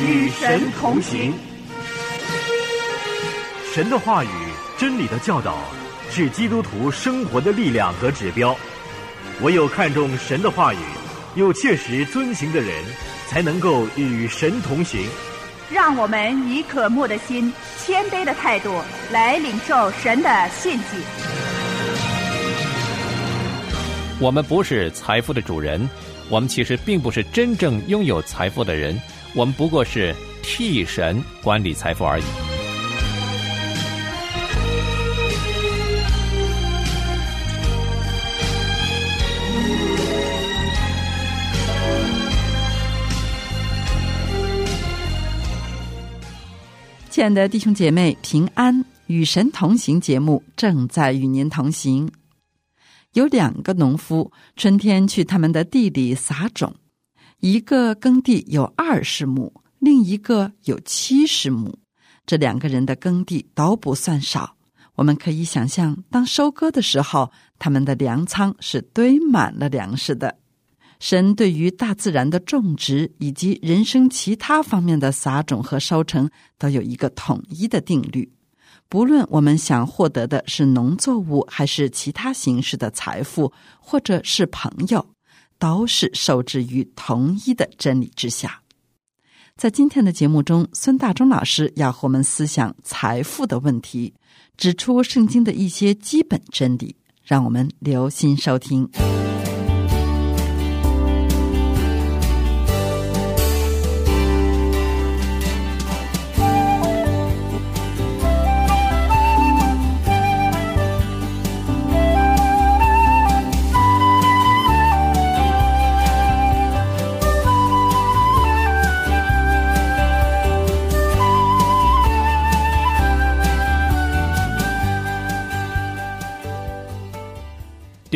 与神同行。神的话语、真理的教导，是基督徒生活的力量和指标。唯有看重神的话语，又切实遵行的人，才能够与神同行。让我们以渴慕的心、谦卑的态度来领受神的信息。我们不是财富的主人，我们其实并不是真正拥有财富的人，我们不过是替神管理财富而已。亲爱的弟兄姐妹，平安与神同行节目正在与您同行。有两个农夫，春天去他们的地里撒种，一个耕地有二十亩，另一个有七十亩。这两个人的耕地都不算少。我们可以想象，当收割的时候，他们的粮仓是堆满了粮食的。神对于大自然的种植以及人生其他方面的撒种和收成，都有一个统一的定律。不论我们想获得的是农作物，还是其他形式的财富，或者是朋友，都是受制于同一的真理之下。在今天的节目中，孙大中老师要和我们思想财富的问题，指出圣经的一些基本真理，让我们留心收听。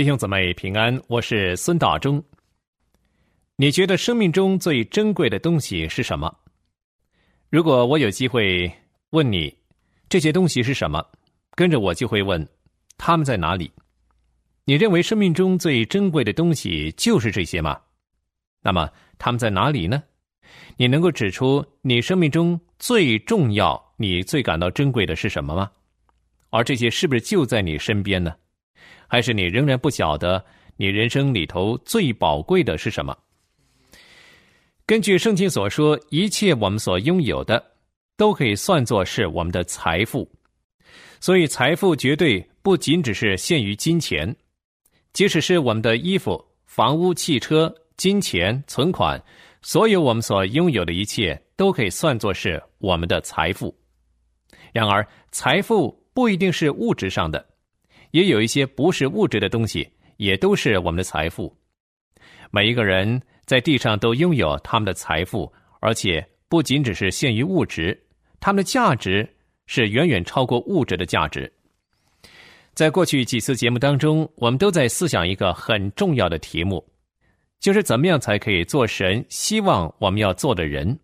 弟兄姊妹平安，我是孙大中。你觉得生命中最珍贵的东西是什么？如果我有机会问你这些东西是什么，跟着我就会问他们在哪里。你认为生命中最珍贵的东西就是这些吗？那么他们在哪里呢？你能够指出你生命中最重要、你最感到珍贵的是什么吗？而这些是不是就在你身边呢？还是你仍然不晓得你人生里头最宝贵的是什么？根据圣经所说，一切我们所拥有的都可以算作是我们的财富，所以财富绝对不仅只是限于金钱，即使是我们的衣服、房屋、汽车、金钱、存款，所有我们所拥有的一切都可以算作是我们的财富。然而，财富不一定是物质上的。也有一些不是物质的东西，也都是我们的财富。每一个人在地上都拥有他们的财富，而且不仅只是限于物质，他们的价值是远远超过物质的价值。在过去几次节目当中，我们都在思想一个很重要的题目，就是怎么样才可以做神希望我们要做的人？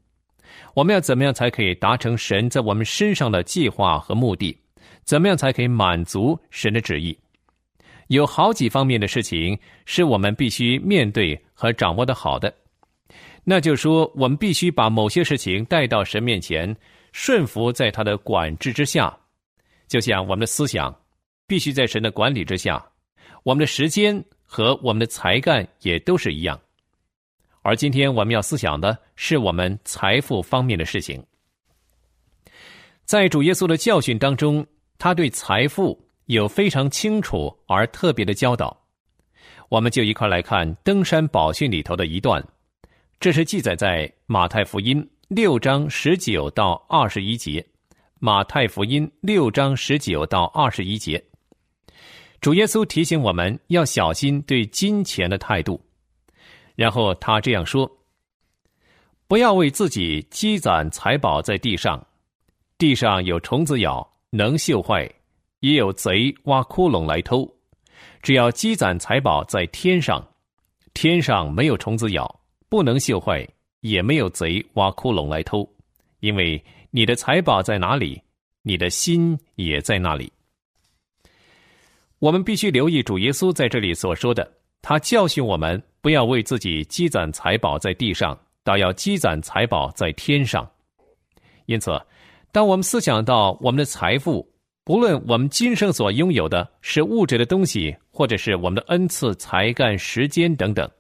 我们要怎么样才可以达成神在我们身上的计划和目的？怎么样才可以满足神的旨意？有好几方面的事情是我们必须面对和掌握的好的。那就说，我们必须把某些事情带到神面前，顺服在他的管制之下。就像我们的思想必须在神的管理之下，我们的时间和我们的才干也都是一样。而今天我们要思想的是我们财富方面的事情，在主耶稣的教训当中。他对财富有非常清楚而特别的教导，我们就一块来看登山宝训里头的一段，这是记载在马太福音六章十九到二十一节。马太福音六章十九到二十一节，主耶稣提醒我们要小心对金钱的态度，然后他这样说：“不要为自己积攒财宝在地上，地上有虫子咬。”能锈坏，也有贼挖窟窿来偷。只要积攒财宝在天上，天上没有虫子咬，不能锈坏，也没有贼挖窟窿来偷。因为你的财宝在哪里，你的心也在那里。我们必须留意主耶稣在这里所说的，他教训我们不要为自己积攒财宝在地上，倒要积攒财宝在天上。因此，当我们思想到我们的财富，不论我们今生所拥有的是物质的东西，或者是我们的恩赐、才干、时间等等，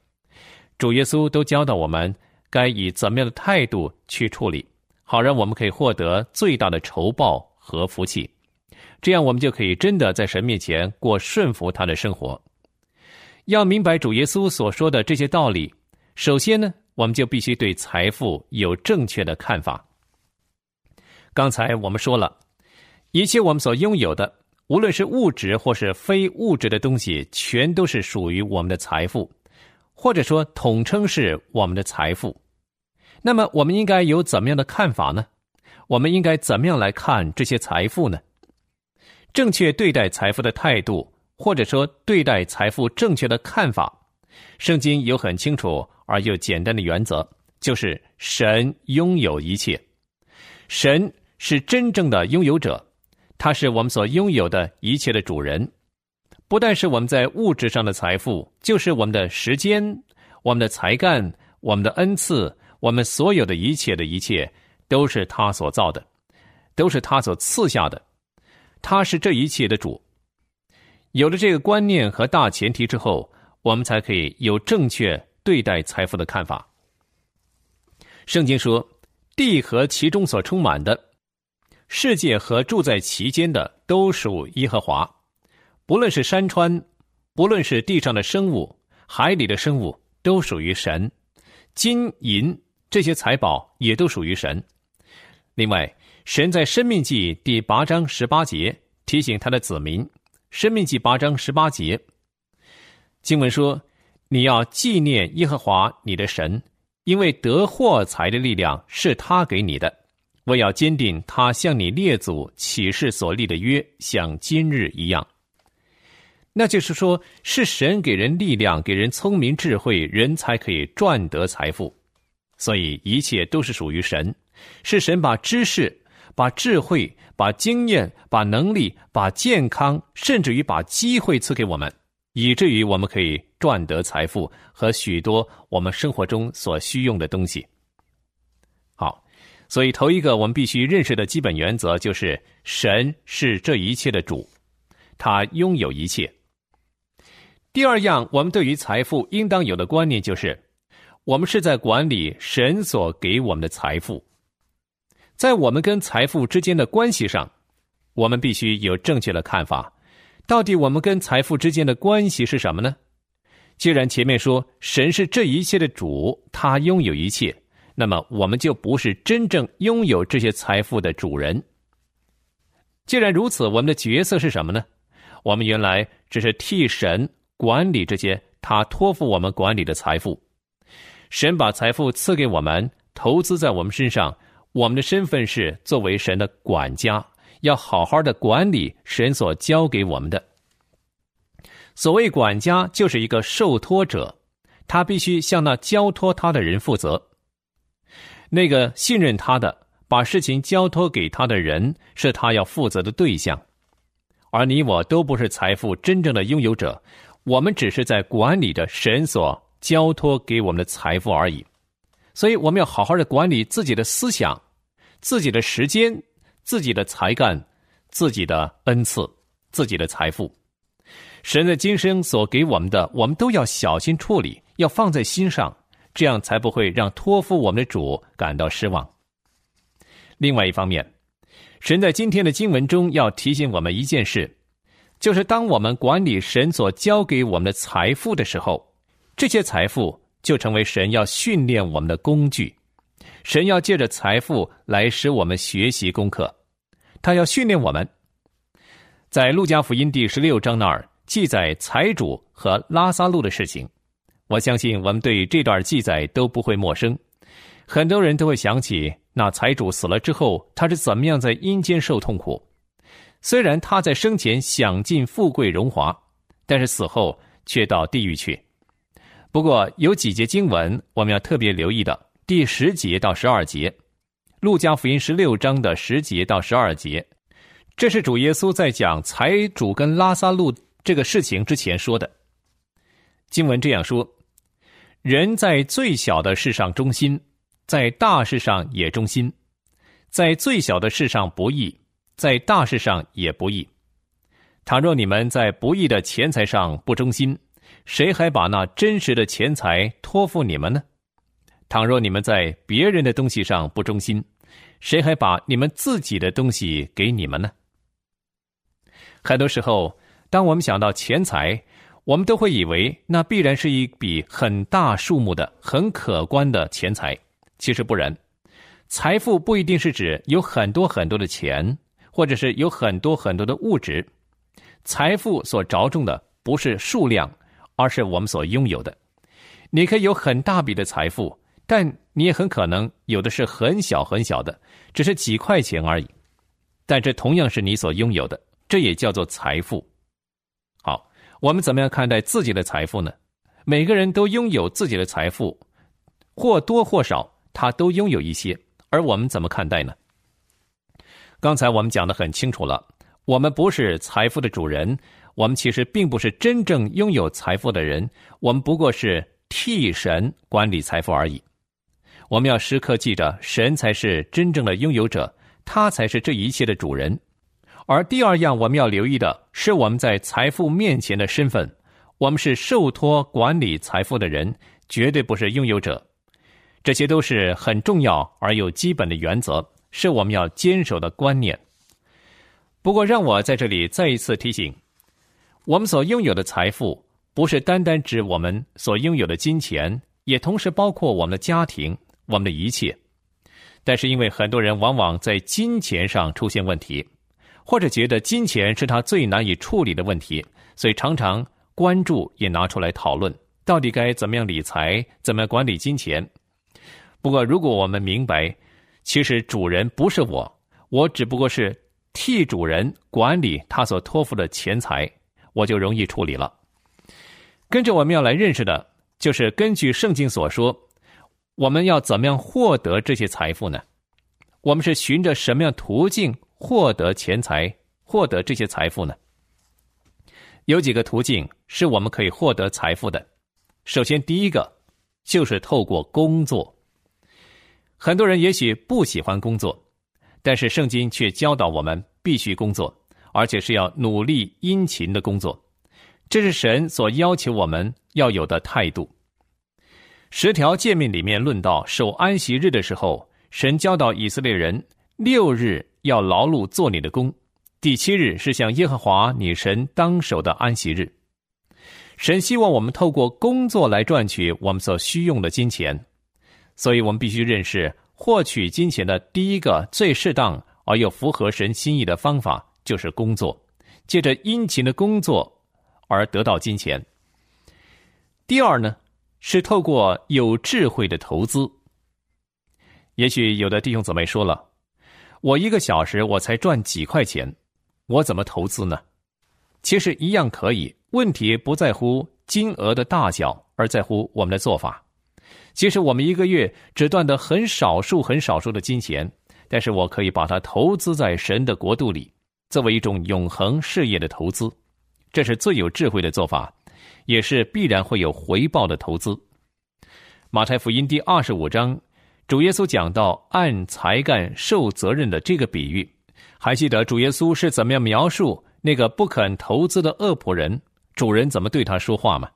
主耶稣都教导我们该以怎么样的态度去处理，好让我们可以获得最大的酬报和福气。这样，我们就可以真的在神面前过顺服他的生活。要明白主耶稣所说的这些道理，首先呢，我们就必须对财富有正确的看法。刚才我们说了，一切我们所拥有的，无论是物质或是非物质的东西，全都是属于我们的财富，或者说统称是我们的财富。那么，我们应该有怎么样的看法呢？我们应该怎么样来看这些财富呢？正确对待财富的态度，或者说对待财富正确的看法，圣经有很清楚而又简单的原则，就是神拥有一切，神是真正的拥有者，他是我们所拥有的一切的主人。不但是我们在物质上的财富，就是我们的时间、我们的才干、我们的恩赐，我们所有的一切的一切，都是他所造的，都是他所赐下的。他是这一切的主。有了这个观念和大前提之后，我们才可以有正确对待财富的看法。圣经说：“地和其中所充满的，世界和住在其间的，都属耶和华。不论是山川，不论是地上的生物，海里的生物，都属于神。金银这些财宝也都属于神。另外。”神在《生命记》第八章十八节提醒他的子民，《生命记》八章十八节经文说：“你要纪念耶和华你的神，因为得获财的力量是他给你的。我要坚定他向你列祖起誓所立的约，像今日一样。”那就是说，是神给人力量，给人聪明智慧，人才可以赚得财富。所以一切都是属于神，是神把知识。把智慧、把经验、把能力、把健康，甚至于把机会赐给我们，以至于我们可以赚得财富和许多我们生活中所需用的东西。好，所以头一个我们必须认识的基本原则就是：神是这一切的主，他拥有一切。第二样，我们对于财富应当有的观念就是，我们是在管理神所给我们的财富。在我们跟财富之间的关系上，我们必须有正确的看法。到底我们跟财富之间的关系是什么呢？既然前面说神是这一切的主，他拥有一切，那么我们就不是真正拥有这些财富的主人。既然如此，我们的角色是什么呢？我们原来只是替神管理这些他托付我们管理的财富。神把财富赐给我们，投资在我们身上。我们的身份是作为神的管家，要好好的管理神所交给我们的。所谓管家，就是一个受托者，他必须向那交托他的人负责。那个信任他的、把事情交托给他的人，是他要负责的对象。而你我都不是财富真正的拥有者，我们只是在管理着神所交托给我们的财富而已。所以，我们要好好的管理自己的思想、自己的时间、自己的才干、自己的恩赐、自己的财富。神在今生所给我们的，我们都要小心处理，要放在心上，这样才不会让托付我们的主感到失望。另外一方面，神在今天的经文中要提醒我们一件事，就是当我们管理神所交给我们的财富的时候，这些财富。就成为神要训练我们的工具，神要借着财富来使我们学习功课，他要训练我们。在路加福音第十六章那儿记载财主和拉萨路的事情，我相信我们对这段记载都不会陌生，很多人都会想起那财主死了之后，他是怎么样在阴间受痛苦。虽然他在生前享尽富贵荣华，但是死后却到地狱去。不过有几节经文我们要特别留意的，第十节到十二节，《路加福音》十六章的十节到十二节，这是主耶稣在讲财主跟拉萨路这个事情之前说的。经文这样说：人在最小的事上忠心，在大事上也忠心，在最小的事上不义，在大事上也不义。倘若你们在不义的钱财上不忠心，谁还把那真实的钱财托付你们呢？倘若你们在别人的东西上不忠心，谁还把你们自己的东西给你们呢？很多时候，当我们想到钱财，我们都会以为那必然是一笔很大数目的、很可观的钱财。其实不然，财富不一定是指有很多很多的钱，或者是有很多很多的物质。财富所着重的不是数量，而是我们所拥有的。你可以有很大笔的财富，但你也很可能有的是很小很小的，只是几块钱而已。但这同样是你所拥有的，这也叫做财富。好，我们怎么样看待自己的财富呢？每个人都拥有自己的财富，或多或少。他都拥有一些，而我们怎么看待呢？刚才我们讲的很清楚了，我们不是财富的主人，我们其实并不是真正拥有财富的人，我们不过是替神管理财富而已。我们要时刻记着，神才是真正的拥有者，他才是这一切的主人。而第二样我们要留意的是，我们在财富面前的身份，我们是受托管理财富的人，绝对不是拥有者。这些都是很重要而又基本的原则，是我们要坚守的观念。不过，让我在这里再一次提醒：我们所拥有的财富，不是单单指我们所拥有的金钱，也同时包括我们的家庭、我们的一切。但是，因为很多人往往在金钱上出现问题，或者觉得金钱是他最难以处理的问题，所以常常关注也拿出来讨论，到底该怎么样理财，怎么管理金钱。不过，如果我们明白，其实主人不是我，我只不过是替主人管理他所托付的钱财，我就容易处理了。跟着我们要来认识的，就是根据圣经所说，我们要怎么样获得这些财富呢？我们是循着什么样途径获得钱财、获得这些财富呢？有几个途径是我们可以获得财富的。首先，第一个就是透过工作。很多人也许不喜欢工作，但是圣经却教导我们必须工作，而且是要努力殷勤的工作。这是神所要求我们要有的态度。十条诫命里面论到守安息日的时候，神教导以色列人六日要劳碌做你的工，第七日是向耶和华你神当守的安息日。神希望我们透过工作来赚取我们所需用的金钱。所以我们必须认识获取金钱的第一个最适当而又符合神心意的方法，就是工作，借着殷勤的工作而得到金钱。第二呢，是透过有智慧的投资。也许有的弟兄姊妹说了，我一个小时我才赚几块钱，我怎么投资呢？其实一样可以，问题不在乎金额的大小，而在乎我们的做法。即使我们一个月只赚得很少数、很少数的金钱，但是我可以把它投资在神的国度里，作为一种永恒事业的投资，这是最有智慧的做法，也是必然会有回报的投资。马太福音第二十五章，主耶稣讲到按才干受责任的这个比喻，还记得主耶稣是怎么样描述那个不肯投资的恶仆人？主人怎么对他说话吗？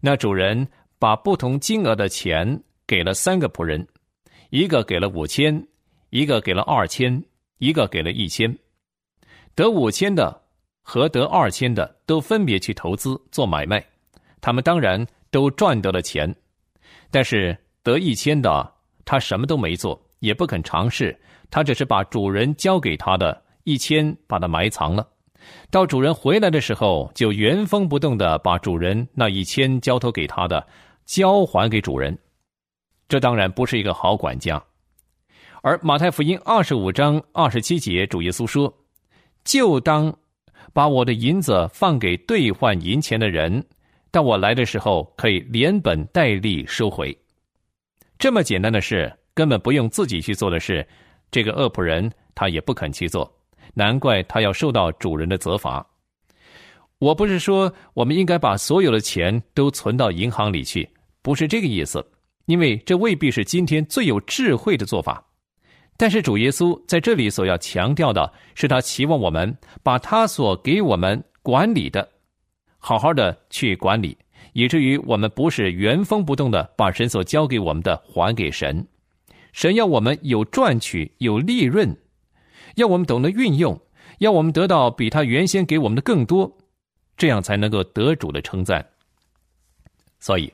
那主人。把不同金额的钱给了三个仆人，一个给了五千，一个给了二千，一个给了一千。得五千的和得二千的都分别去投资做买卖，他们当然都赚得了钱。但是得一千的他什么都没做，也不肯尝试，他只是把主人交给他的一千把它埋藏了。到主人回来的时候，就原封不动的把主人那一千交托给他的。交还给主人，这当然不是一个好管家。而马太福音二十五章二十七节，主耶稣说：“就当把我的银子放给兑换银钱的人，但我来的时候，可以连本带利收回。”这么简单的事，根本不用自己去做的事，这个恶仆人他也不肯去做，难怪他要受到主人的责罚。我不是说我们应该把所有的钱都存到银行里去。不是这个意思，因为这未必是今天最有智慧的做法。但是主耶稣在这里所要强调的是，他期望我们把他所给我们管理的，好好的去管理，以至于我们不是原封不动的把神所交给我们的还给神。神要我们有赚取、有利润，要我们懂得运用，要我们得到比他原先给我们的更多，这样才能够得主的称赞。所以，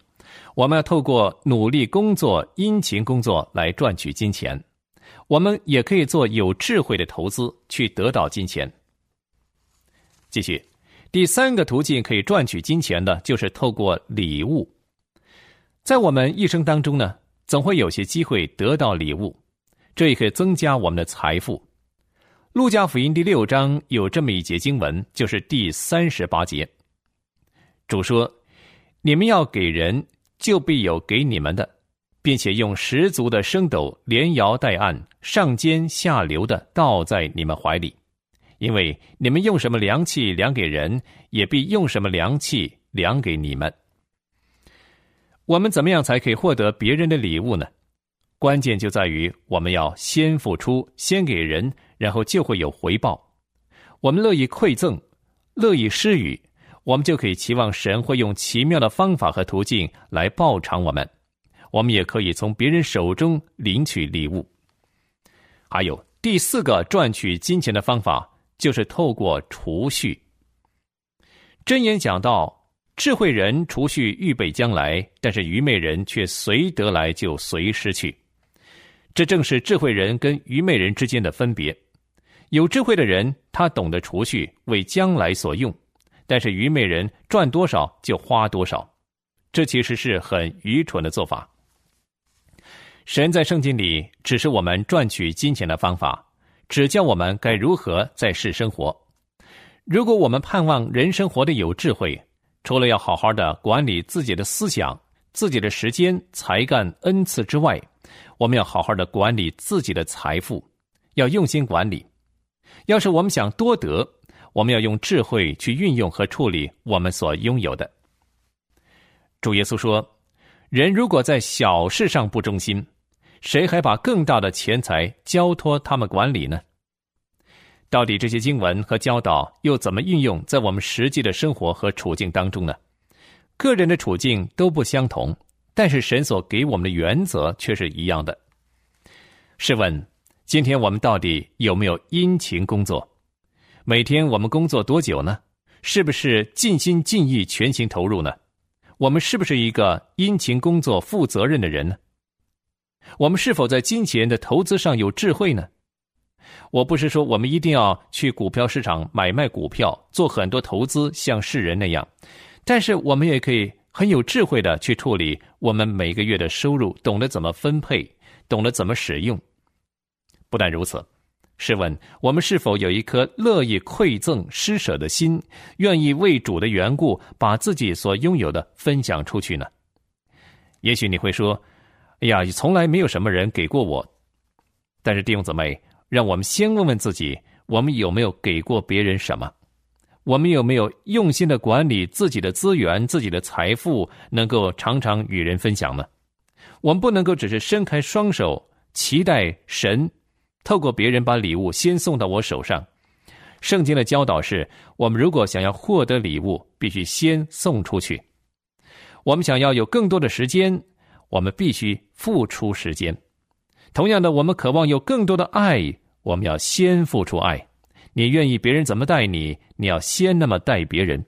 我们要透过努力工作、殷勤工作来赚取金钱。我们也可以做有智慧的投资，去得到金钱。继续，第三个途径可以赚取金钱的，就是透过礼物。在我们一生当中呢，总会有些机会得到礼物，这也可以增加我们的财富。路加福音第六章有这么一节经文，就是第三十八节。主说：“你们要给人，就必有给你们的。”并且用十足的升斗连摇带按上尖下流的倒在你们怀里，因为你们用什么量器量给人，也必用什么量器量给你们。我们怎么样才可以获得别人的礼物呢？关键就在于我们要先付出，先给人，然后就会有回报。我们乐意馈赠，乐意施予，我们就可以期望神会用奇妙的方法和途径来报偿我们。我们也可以从别人手中领取礼物。还有第四个赚取金钱的方法，就是透过储蓄。箴言讲到，智慧人储蓄预备将来，但是愚昧人却随得来就随失去。这正是智慧人跟愚昧人之间的分别。有智慧的人，他懂得储蓄为将来所用；但是愚昧人赚多少就花多少，这其实是很愚蠢的做法。神在圣经里指示我们赚取金钱的方法，指教我们该如何在世生活。如果我们盼望人生活的有智慧，除了要好好的管理自己的思想、自己的时间、才干、恩赐之外，我们要好好的管理自己的财富，要用心管理。要是我们想多得，我们要用智慧去运用和处理我们所拥有的。主耶稣说：“人如果在小事上不忠心。”谁还把更大的钱财交托他们管理呢？到底这些经文和教导又怎么运用在我们实际的生活和处境当中呢？个人的处境都不相同，但是神所给我们的原则却是一样的。试问，今天我们到底有没有殷勤工作？每天我们工作多久呢？是不是尽心尽意、全心投入呢？我们是不是一个殷勤工作、负责任的人呢？我们是否在金钱的投资上有智慧呢？我不是说我们一定要去股票市场买卖股票，做很多投资，像世人那样。但是我们也可以很有智慧的去处理我们每个月的收入，懂得怎么分配，懂得怎么使用。不但如此，试问我们是否有一颗乐意馈赠施舍的心，愿意为主的缘故把自己所拥有的分享出去呢？也许你会说。哎呀，从来没有什么人给过我。但是弟兄姊妹，让我们先问问自己：我们有没有给过别人什么？我们有没有用心的管理自己的资源、自己的财富，能够常常与人分享呢？我们不能够只是伸开双手，期待神透过别人把礼物先送到我手上。圣经的教导是：我们如果想要获得礼物，必须先送出去。我们想要有更多的时间。我们必须付出时间。同样的，我们渴望有更多的爱，我们要先付出爱。你愿意别人怎么待你，你要先那么待别人。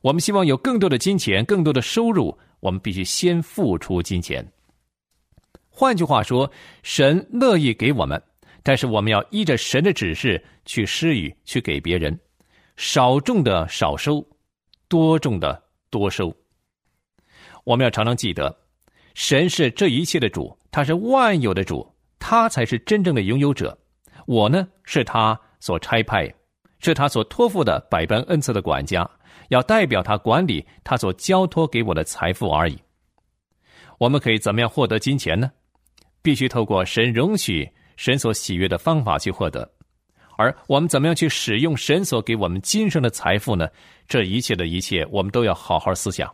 我们希望有更多的金钱、更多的收入，我们必须先付出金钱。换句话说，神乐意给我们，但是我们要依着神的指示去施予，去给别人。少种的少收，多种的多收。我们要常常记得。神是这一切的主，他是万有的主，他才是真正的拥有者。我呢，是他所差派，是他所托付的百般恩赐的管家，要代表他管理他所交托给我的财富而已。我们可以怎么样获得金钱呢？必须透过神容许、神所喜悦的方法去获得。而我们怎么样去使用神所给我们今生的财富呢？这一切的一切，我们都要好好思想。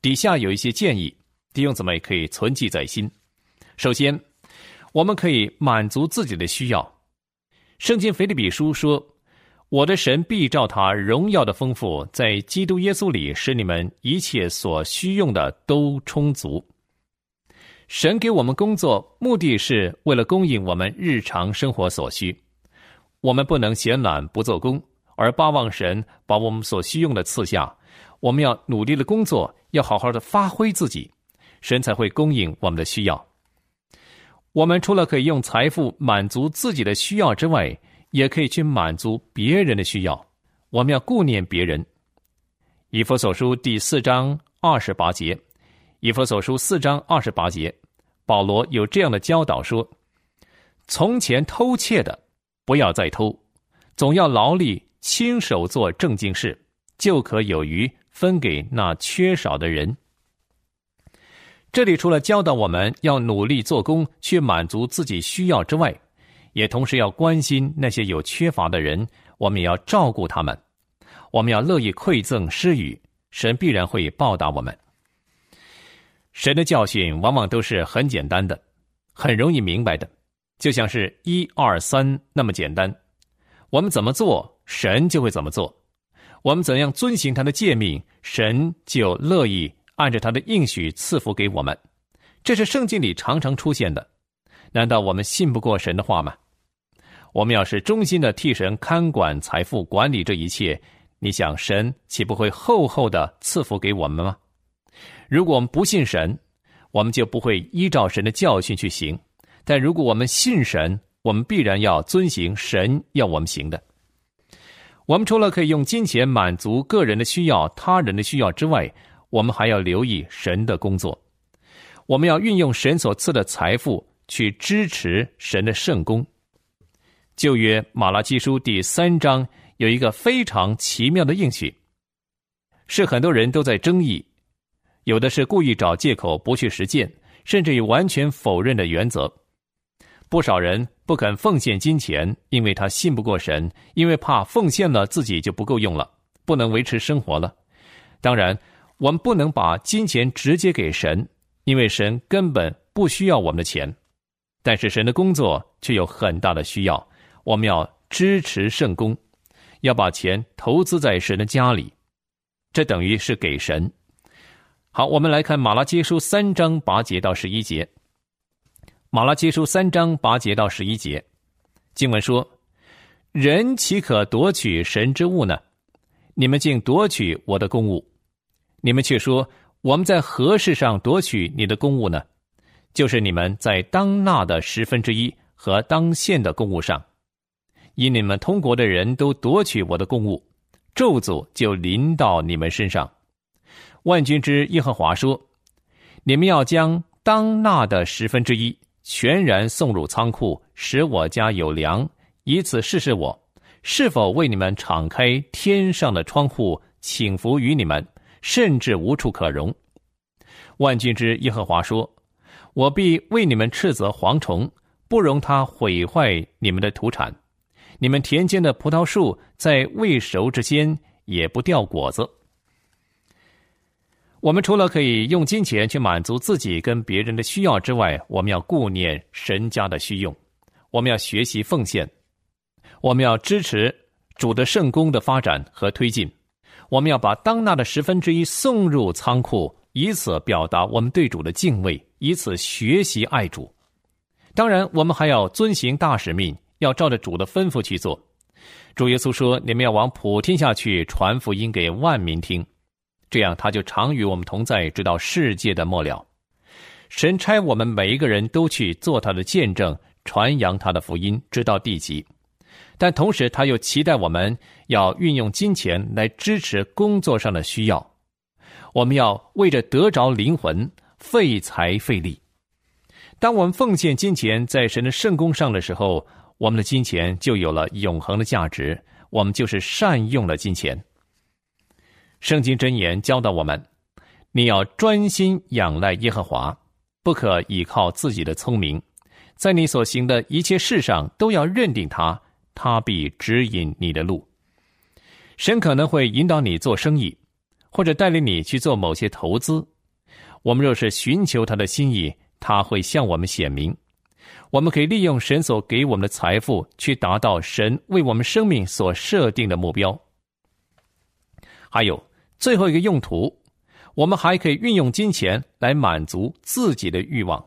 底下有一些建议。弟兄姊妹可以存记在心。首先，我们可以满足自己的需要。圣经腓立比书说：“我的神必照他荣耀的丰富，在基督耶稣里，使你们一切所需用的都充足。”神给我们工作，目的是为了供应我们日常生活所需。我们不能闲懒不做工，而巴望神把我们所需用的赐下。我们要努力的工作，要好好的发挥自己，神才会供应我们的需要。我们除了可以用财富满足自己的需要之外，也可以去满足别人的需要。我们要顾念别人。以弗所书第四章二十八节，以弗所书四章二十八节。保罗有这样的教导说：“从前偷窃的，不要再偷，总要劳力，亲手做正经事，就可有余分给那缺少的人。”这里除了教导我们要努力做工去满足自己需要之外，也同时要关心那些有缺乏的人，我们也要照顾他们，我们要乐意馈赠施予，神必然会报答我们。神的教训往往都是很简单的，很容易明白的，就像是一二三那么简单。我们怎么做，神就会怎么做；我们怎样遵行他的诫命，神就乐意按照他的应许赐福给我们。这是圣经里常常出现的。难道我们信不过神的话吗？我们要是忠心的替神看管财富、管理这一切，你想神岂不会厚厚的赐福给我们吗？如果我们不信神，我们就不会依照神的教训去行；但如果我们信神，我们必然要遵行神要我们行的。我们除了可以用金钱满足个人的需要、他人的需要之外，我们还要留意神的工作。我们要运用神所赐的财富去支持神的圣功。旧约马拉基书第三章有一个非常奇妙的应许，是很多人都在争议。有的是故意找借口不去实践，甚至于完全否认的原则。不少人不肯奉献金钱，因为他信不过神，因为怕奉献了自己就不够用了，不能维持生活了。当然，我们不能把金钱直接给神，因为神根本不需要我们的钱。但是神的工作却有很大的需要，我们要支持圣公，要把钱投资在神的家里，这等于是给神。好，我们来看《马拉基书》三章八节到十一节。《马拉基书》三章八节到十一节，经文说：“人岂可夺取神之物呢？你们竟夺取我的公物。你们却说我们在何事上夺取你的公物呢？就是你们在当纳的十分之一和当献的公物上，因你们通国的人都夺取我的公物，咒诅就临到你们身上。”万军之耶和华说：“你们要将当纳的十分之一全然送入仓库，使我家有粮，以此试试我是否为你们敞开天上的窗户，请福于你们，甚至无处可容。”万军之耶和华说：“我必为你们斥责蝗虫，不容它毁坏你们的土产。你们田间的葡萄树在未熟之间也不掉果子。”我们除了可以用金钱去满足自己跟别人的需要之外，我们要顾念神家的需用。我们要学习奉献，我们要支持主的圣功的发展和推进。我们要把当纳的十分之一送入仓库，以此表达我们对主的敬畏，以此学习爱主。当然，我们还要遵行大使命，要照着主的吩咐去做。主耶稣说：“你们要往普天下去，传福音给万民听。”这样，他就常与我们同在，直到世界的末了。神差我们每一个人都去做他的见证，传扬他的福音，直到地极。但同时，他又期待我们要运用金钱来支持工作上的需要。我们要为着得着灵魂，费财费力。当我们奉献金钱在神的圣功上的时候，我们的金钱就有了永恒的价值。我们就是善用了金钱。圣经箴言教导我们：你要专心仰赖耶和华，不可倚靠自己的聪明，在你所行的一切事上都要认定他，他必指引你的路。神可能会引导你做生意，或者带领你去做某些投资。我们若是寻求他的心意，他会向我们显明。我们可以利用神所给我们的财富，去达到神为我们生命所设定的目标。还有最后一个用途，我们还可以运用金钱来满足自己的欲望，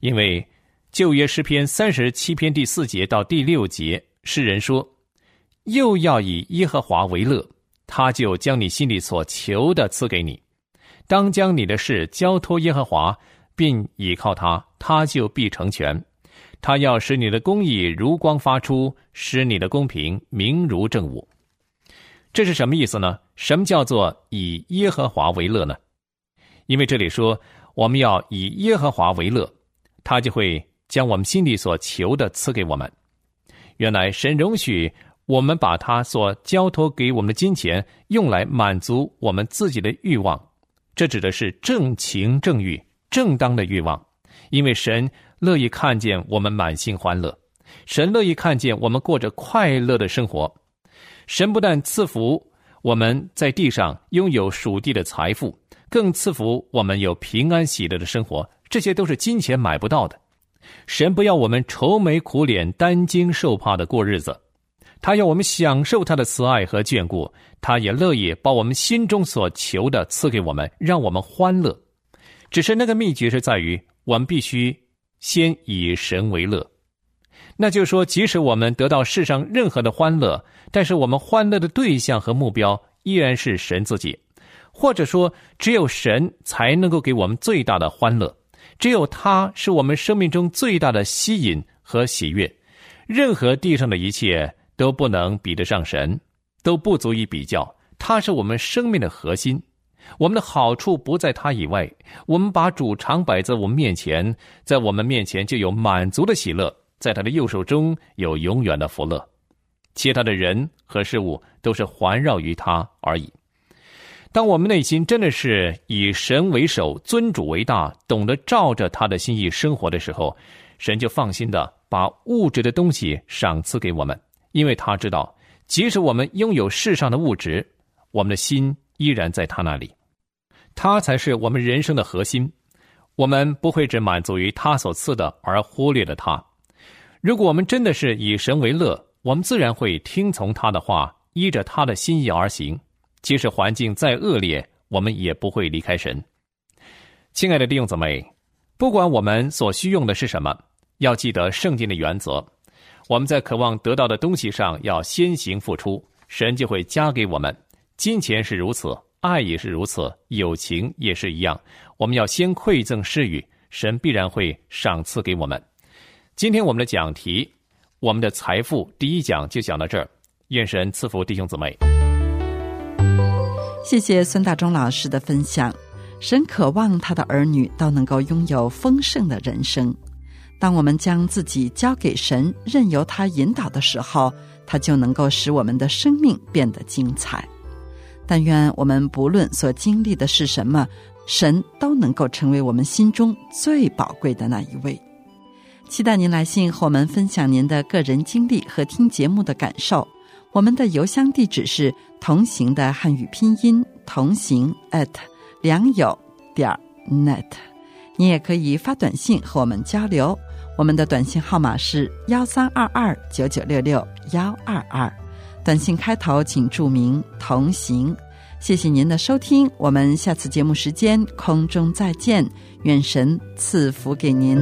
因为旧约诗篇三十七篇第四节到第六节，诗人说：“又要以耶和华为乐，他就将你心里所求的赐给你。当将你的事交托耶和华，并倚靠他，他就必成全。”他要使你的公义如光发出，使你的公平明如正午。这是什么意思呢？什么叫做以耶和华为乐呢？因为这里说我们要以耶和华为乐，他就会将我们心里所求的赐给我们。原来神容许我们把他所交托给我们的金钱用来满足我们自己的欲望，这指的是正情正欲、正当的欲望，因为神。乐意看见我们满心欢乐，神乐意看见我们过着快乐的生活。神不但赐福我们在地上拥有属地的财富，更赐福我们有平安喜乐的生活。这些都是金钱买不到的。神不要我们愁眉苦脸、担惊受怕的过日子，他要我们享受他的慈爱和眷顾。他也乐意把我们心中所求的赐给我们，让我们欢乐。只是那个秘诀是在于，我们必须。先以神为乐，那就是说，即使我们得到世上任何的欢乐，但是我们欢乐的对象和目标依然是神自己，或者说，只有神才能够给我们最大的欢乐，只有他是我们生命中最大的吸引和喜悦，任何地上的一切都不能比得上神，都不足以比较，他是我们生命的核心。我们的好处不在他以外，我们把主常摆在我们面前，在我们面前就有满足的喜乐，在他的右手中有永远的福乐，其他的人和事物都是环绕于他而已。当我们内心真的是以神为首、尊主为大，懂得照着他的心意生活的时候，神就放心的把物质的东西赏赐给我们，因为他知道，即使我们拥有世上的物质，我们的心依然在他那里。他才是我们人生的核心，我们不会只满足于他所赐的，而忽略了他。如果我们真的是以神为乐，我们自然会听从他的话，依着他的心意而行。即使环境再恶劣，我们也不会离开神。亲爱的弟兄姊妹，不管我们所需用的是什么，要记得圣经的原则。我们在渴望得到的东西上要先行付出，神就会加给我们。金钱是如此。爱也是如此，友情也是一样。我们要先馈赠施予，神必然会赏赐给我们。今天我们的讲题，我们的财富第一讲就讲到这儿。愿神赐福弟兄姊妹。谢谢孙大中老师的分享。神渴望他的儿女都能够拥有丰盛的人生。当我们将自己交给神，任由他引导的时候，他就能够使我们的生命变得精彩。但愿我们不论所经历的是什么，神都能够成为我们心中最宝贵的那一位。期待您来信和我们分享您的个人经历和听节目的感受。我们的邮箱地址是同行的汉语拼音同行 at 良友点 net。你也可以发短信和我们交流，我们的短信号码是幺三二二九九六六幺二二。短信开头请注明“同行”，谢谢您的收听，我们下次节目时间空中再见，愿神赐福给您。